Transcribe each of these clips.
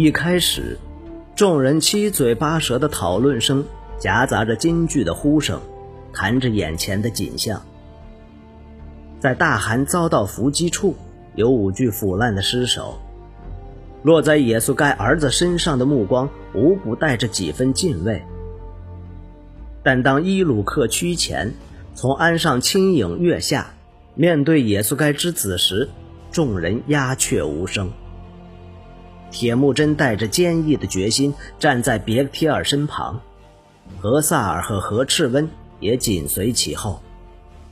一开始，众人七嘴八舌的讨论声夹杂着京剧的呼声，谈着眼前的景象。在大汗遭到伏击处，有五具腐烂的尸首。落在耶稣该儿子身上的目光，无不带着几分敬畏。但当伊鲁克趋前，从鞍上轻影跃下，面对耶稣该之子时，众人鸦雀无声。铁木真带着坚毅的决心站在别克提尔身旁，何萨尔和何赤温也紧随其后。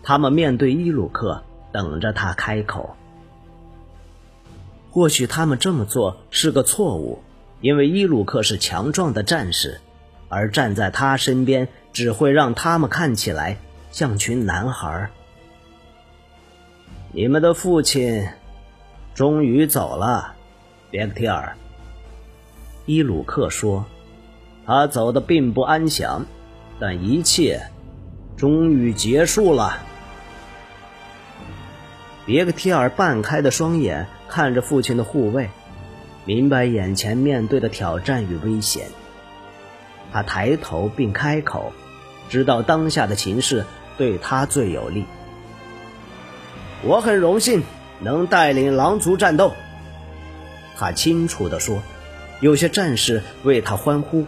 他们面对伊鲁克，等着他开口。或许他们这么做是个错误，因为伊鲁克是强壮的战士，而站在他身边只会让他们看起来像群男孩。你们的父亲终于走了，别克提尔。伊鲁克说：“他走的并不安详，但一切终于结束了。”别克提尔半开的双眼看着父亲的护卫，明白眼前面对的挑战与危险。他抬头并开口，知道当下的情势对他最有利。我很荣幸能带领狼族战斗，他清楚地说。有些战士为他欢呼，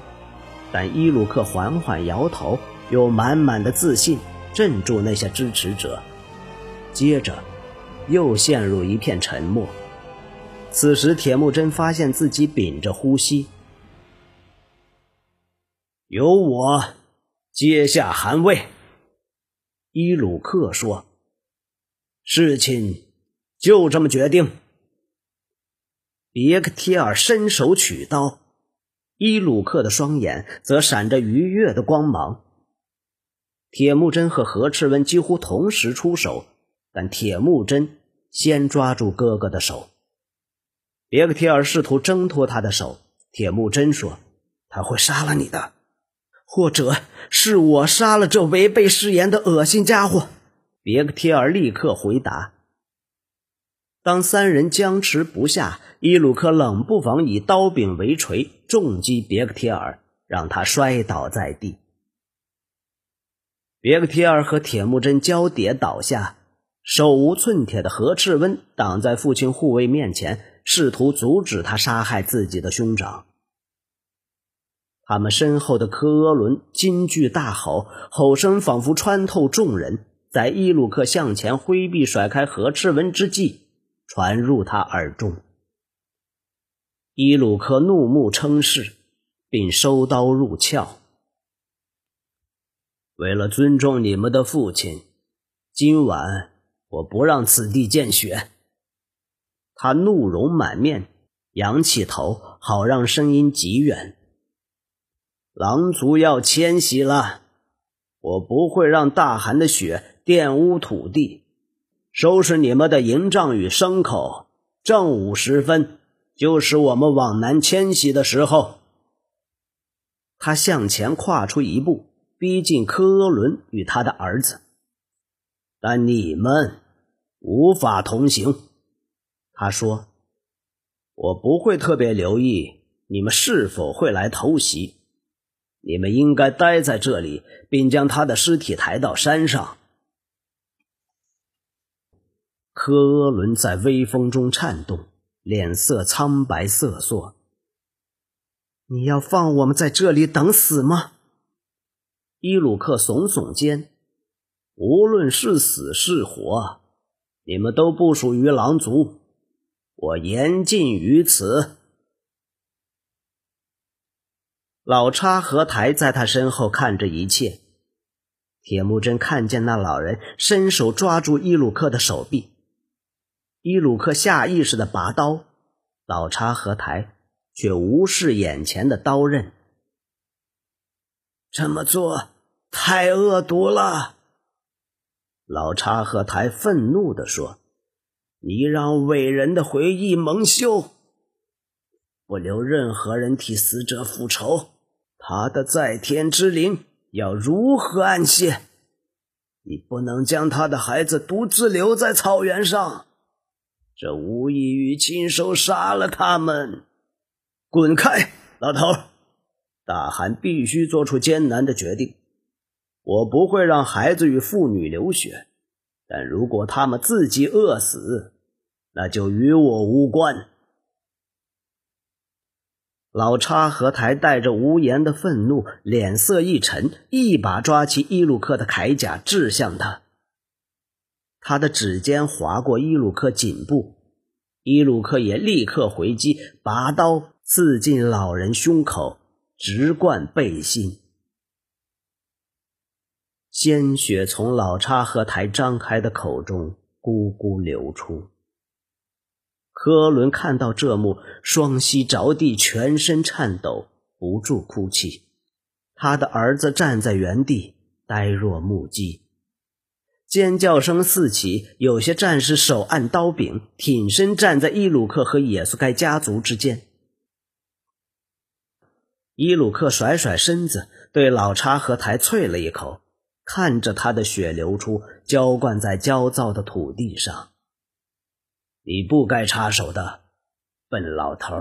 但伊鲁克缓缓摇头，用满满的自信镇住那些支持者。接着。又陷入一片沉默。此时，铁木真发现自己屏着呼吸。由我接下汗位，伊鲁克说：“事情就这么决定。”别克提尔伸手取刀，伊鲁克的双眼则闪着愉悦的光芒。铁木真和何赤温几乎同时出手，但铁木真。先抓住哥哥的手，别克提尔试图挣脱他的手。铁木真说：“他会杀了你的，或者是我杀了这违背誓言的恶心家伙。”别克提尔立刻回答。当三人僵持不下，伊鲁克冷不防以刀柄为锤，重击别克提尔，让他摔倒在地。别克提尔和铁木真交叠倒下。手无寸铁的何赤温挡在父亲护卫面前，试图阻止他杀害自己的兄长。他们身后的科阿伦惊惧大吼，吼声仿佛穿透众人，在伊鲁克向前挥臂甩开何赤温之际，传入他耳中。伊鲁克怒目称是，并收刀入鞘。为了尊重你们的父亲，今晚。我不让此地见血！他怒容满面，仰起头，好让声音极远。狼族要迁徙了，我不会让大汗的血玷污土地。收拾你们的营帐与牲口。正午时分，就是我们往南迁徙的时候。他向前跨出一步，逼近科伦与他的儿子。但你们无法同行，他说：“我不会特别留意你们是否会来偷袭。你们应该待在这里，并将他的尸体抬到山上。”科阿伦在微风中颤动，脸色苍白瑟缩。“你要放我们在这里等死吗？”伊鲁克耸耸肩。无论是死是活，你们都不属于狼族，我言尽于此。老叉和台在他身后看着一切。铁木真看见那老人伸手抓住伊鲁克的手臂，伊鲁克下意识的拔刀，老查和台却无视眼前的刀刃。这么做太恶毒了。老查和台愤怒地说：“你让伟人的回忆蒙羞，不留任何人替死者复仇，他的在天之灵要如何安歇？你不能将他的孩子独自留在草原上，这无异于亲手杀了他们。”滚开，老头！大汗必须做出艰难的决定。我不会让孩子与妇女流血，但如果他们自己饿死，那就与我无关。老叉和台带着无言的愤怒，脸色一沉，一把抓起伊鲁克的铠甲，掷向他。他的指尖划过伊鲁克颈部，伊鲁克也立刻回击，拔刀刺进老人胸口，直贯背心。鲜血从老叉和台张开的口中咕咕流出。科伦看到这幕，双膝着地，全身颤抖，不住哭泣。他的儿子站在原地，呆若木鸡。尖叫声四起，有些战士手按刀柄，挺身站在伊鲁克和野苏盖家族之间。伊鲁克甩甩身子，对老叉和台啐了一口。看着他的血流出，浇灌在焦躁的土地上。你不该插手的，笨老头！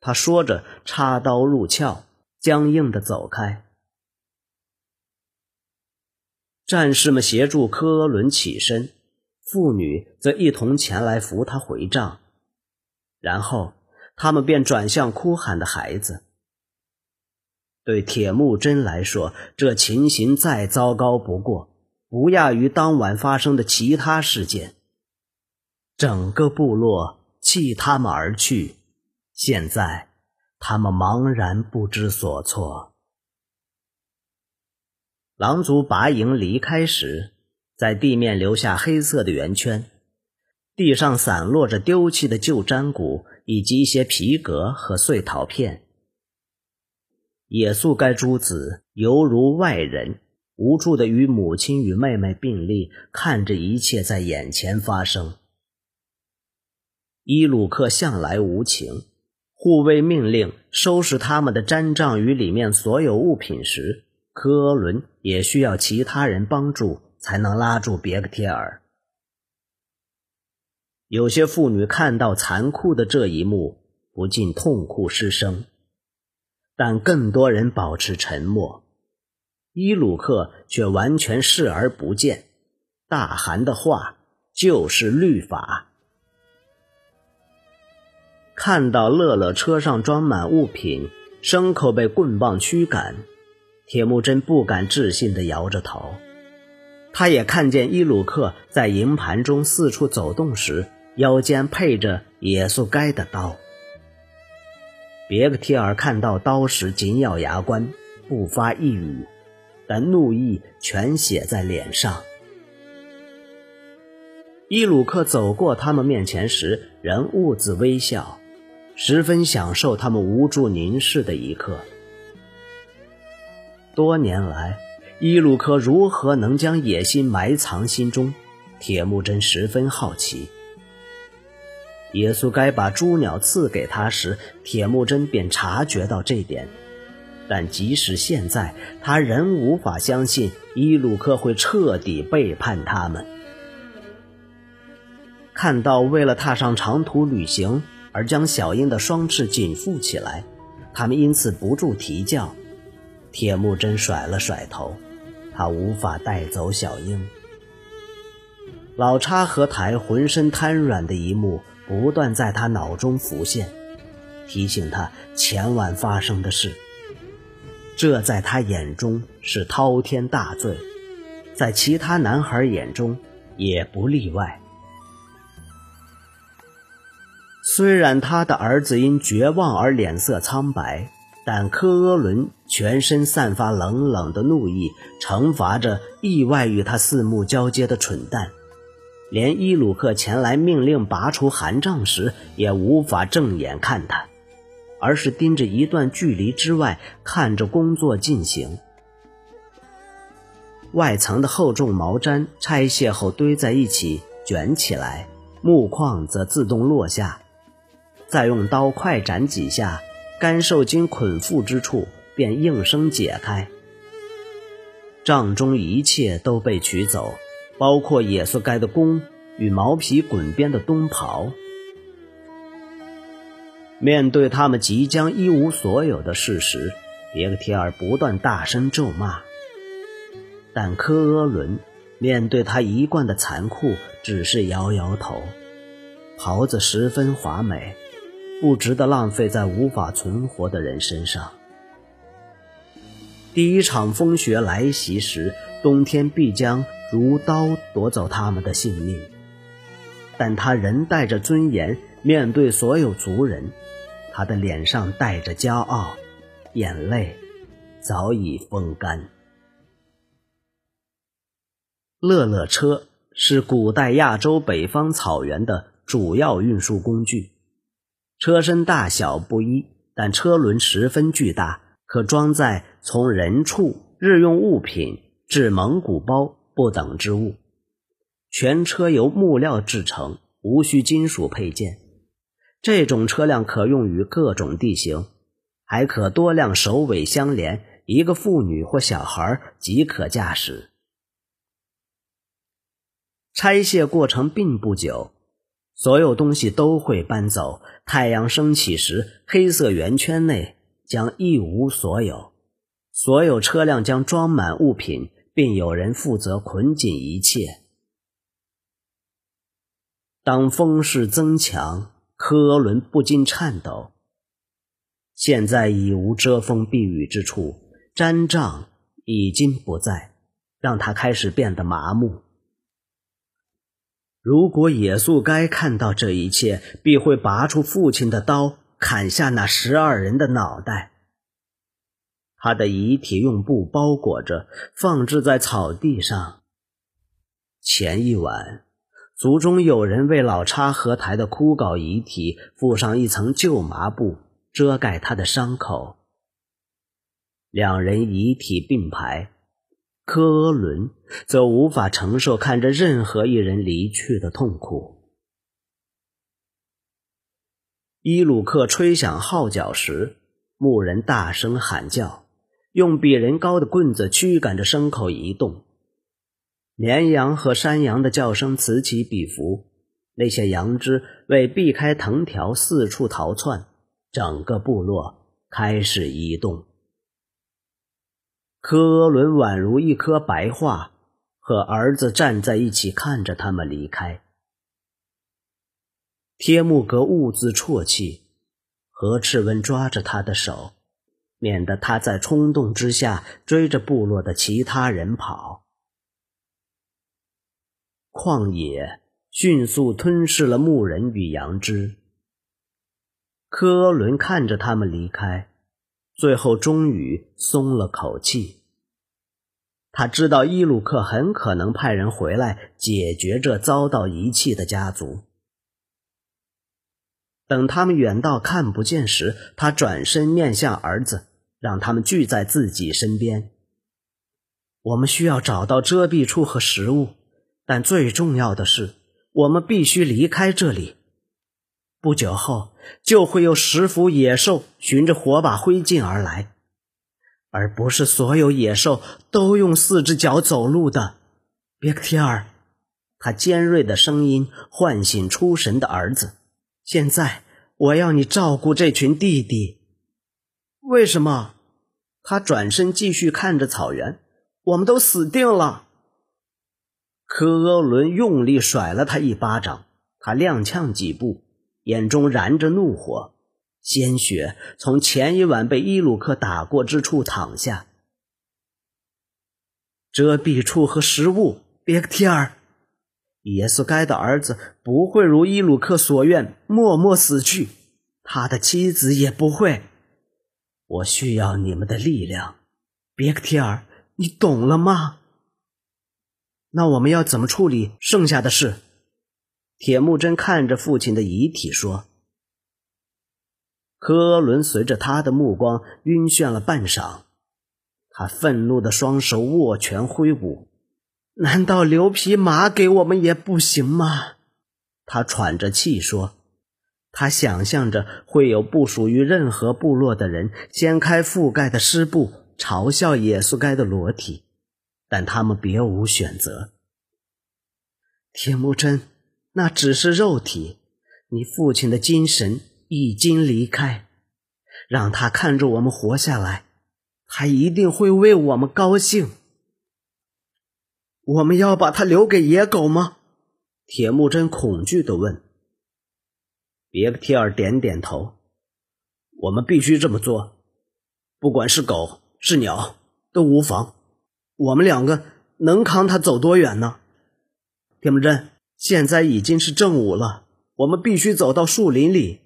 他说着，插刀入鞘，僵硬的走开。战士们协助科伦起身，妇女则一同前来扶他回帐，然后他们便转向哭喊的孩子。对铁木真来说，这情形再糟糕不过，不亚于当晚发生的其他事件。整个部落弃他们而去，现在他们茫然不知所措。狼族拔营离开时，在地面留下黑色的圆圈，地上散落着丢弃的旧毡骨以及一些皮革和碎陶片。野宿该诸子犹如外人，无助的与母亲与妹妹并立，看着一切在眼前发生。伊鲁克向来无情，护卫命令收拾他们的毡帐与里面所有物品时，科伦也需要其他人帮助才能拉住别克贴尔。有些妇女看到残酷的这一幕，不禁痛哭失声。但更多人保持沉默，伊鲁克却完全视而不见。大汗的话就是律法。看到乐乐车上装满物品，牲口被棍棒驱赶，铁木真不敢置信地摇着头。他也看见伊鲁克在营盘中四处走动时，腰间配着野素该的刀。别克提尔看到刀时紧咬牙关，不发一语，但怒意全写在脸上。伊鲁克走过他们面前时，仍兀自微笑，十分享受他们无助凝视的一刻。多年来，伊鲁克如何能将野心埋藏心中？铁木真十分好奇。耶稣该把猪鸟赐给他时，铁木真便察觉到这点。但即使现在，他仍无法相信伊鲁克会彻底背叛他们。看到为了踏上长途旅行而将小鹰的双翅紧缚起来，他们因此不住啼叫。铁木真甩了甩头，他无法带走小鹰。老叉和台浑身瘫软的一幕。不断在他脑中浮现，提醒他前晚发生的事。这在他眼中是滔天大罪，在其他男孩眼中也不例外。虽然他的儿子因绝望而脸色苍白，但科阿伦全身散发冷冷的怒意，惩罚着意外与他四目交接的蠢蛋。连伊鲁克前来命令拔除寒帐时，也无法正眼看他，而是盯着一段距离之外看着工作进行。外层的厚重毛毡拆卸后堆在一起卷起来，木框则自动落下，再用刀快斩几下，干受精捆缚之处便应声解开。帐中一切都被取走。包括野色盖的弓与毛皮滚边的冬袍。面对他们即将一无所有的事实，别克提尔不断大声咒骂。但科阿伦面对他一贯的残酷，只是摇摇头。袍子十分华美，不值得浪费在无法存活的人身上。第一场风雪来袭时，冬天必将如刀夺走他们的性命。但他仍带着尊严面对所有族人，他的脸上带着骄傲，眼泪早已风干。乐乐车是古代亚洲北方草原的主要运输工具，车身大小不一，但车轮十分巨大。可装载从人畜、日用物品至蒙古包不等之物，全车由木料制成，无需金属配件。这种车辆可用于各种地形，还可多辆首尾相连，一个妇女或小孩即可驾驶。拆卸过程并不久，所有东西都会搬走。太阳升起时，黑色圆圈内。将一无所有，所有车辆将装满物品，并有人负责捆紧一切。当风势增强，科伦不禁颤抖。现在已无遮风避雨之处，毡帐已经不在，让他开始变得麻木。如果野宿该看到这一切，必会拔出父亲的刀。砍下那十二人的脑袋，他的遗体用布包裹着，放置在草地上。前一晚，族中有人为老叉合台的枯槁遗体覆上一层旧麻布，遮盖他的伤口。两人遗体并排，科伦则无法承受看着任何一人离去的痛苦。伊鲁克吹响号角时，牧人大声喊叫，用比人高的棍子驱赶着牲口移动。绵羊和山羊的叫声此起彼伏，那些羊只为避开藤条四处逃窜。整个部落开始移动。科伦宛如一颗白桦，和儿子站在一起，看着他们离开。帖木格兀自啜泣，何赤温抓着他的手，免得他在冲动之下追着部落的其他人跑。旷野迅速吞噬了牧人与羊只。科伦看着他们离开，最后终于松了口气。他知道伊鲁克很可能派人回来解决这遭到遗弃的家族。等他们远到看不见时，他转身面向儿子，让他们聚在自己身边。我们需要找到遮蔽处和食物，但最重要的是，我们必须离开这里。不久后，就会有十幅野兽循着火把灰烬而来，而不是所有野兽都用四只脚走路的。别克提尔，他尖锐的声音唤醒出神的儿子。现在我要你照顾这群弟弟。为什么？他转身继续看着草原。我们都死定了。科阿伦用力甩了他一巴掌，他踉跄几步，眼中燃着怒火，鲜血从前一晚被伊鲁克打过之处淌下。遮蔽处和食物，别克提尔。耶稣该的儿子不会如伊鲁克所愿默默死去，他的妻子也不会。我需要你们的力量，别克提尔，你懂了吗？那我们要怎么处理剩下的事？铁木真看着父亲的遗体说：“科伦随着他的目光晕眩了半晌，他愤怒的双手握拳挥舞。”难道留匹马给我们也不行吗？他喘着气说：“他想象着会有不属于任何部落的人掀开覆盖的湿布，嘲笑野宿该的裸体，但他们别无选择。”铁木真，那只是肉体，你父亲的精神已经离开，让他看着我们活下来，他一定会为我们高兴。我们要把他留给野狗吗？铁木真恐惧的问。别克提尔点点头。我们必须这么做，不管是狗是鸟都无妨。我们两个能扛他走多远呢？铁木真，现在已经是正午了，我们必须走到树林里。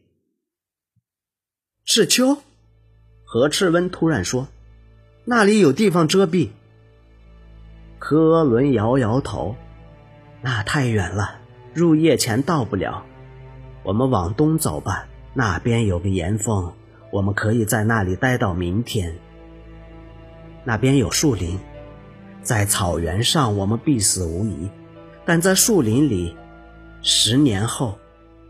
赤丘，何赤温突然说：“那里有地方遮蔽。”科伦摇摇头：“那太远了，入夜前到不了。我们往东走吧，那边有个岩峰，我们可以在那里待到明天。那边有树林，在草原上我们必死无疑，但在树林里，十年后，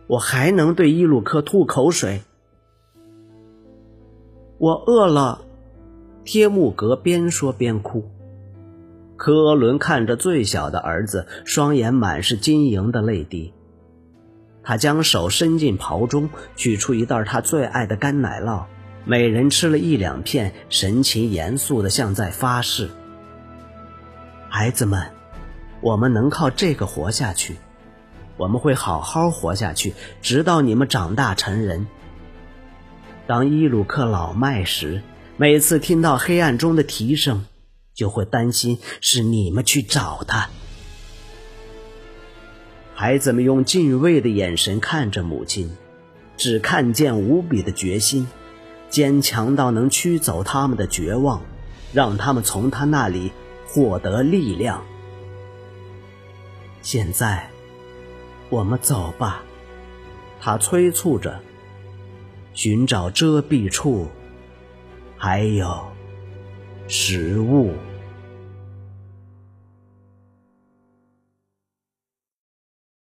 我还能对伊鲁克吐口水。我饿了。”贴木格边说边哭。科伦看着最小的儿子，双眼满是晶莹的泪滴。他将手伸进袍中，取出一袋他最爱的干奶酪，每人吃了一两片，神情严肃的像在发誓：“孩子们，我们能靠这个活下去，我们会好好活下去，直到你们长大成人。当伊鲁克老迈时，每次听到黑暗中的啼声。”就会担心是你们去找他。孩子们用敬畏的眼神看着母亲，只看见无比的决心，坚强到能驱走他们的绝望，让他们从他那里获得力量。现在，我们走吧，他催促着，寻找遮蔽处，还有。食物。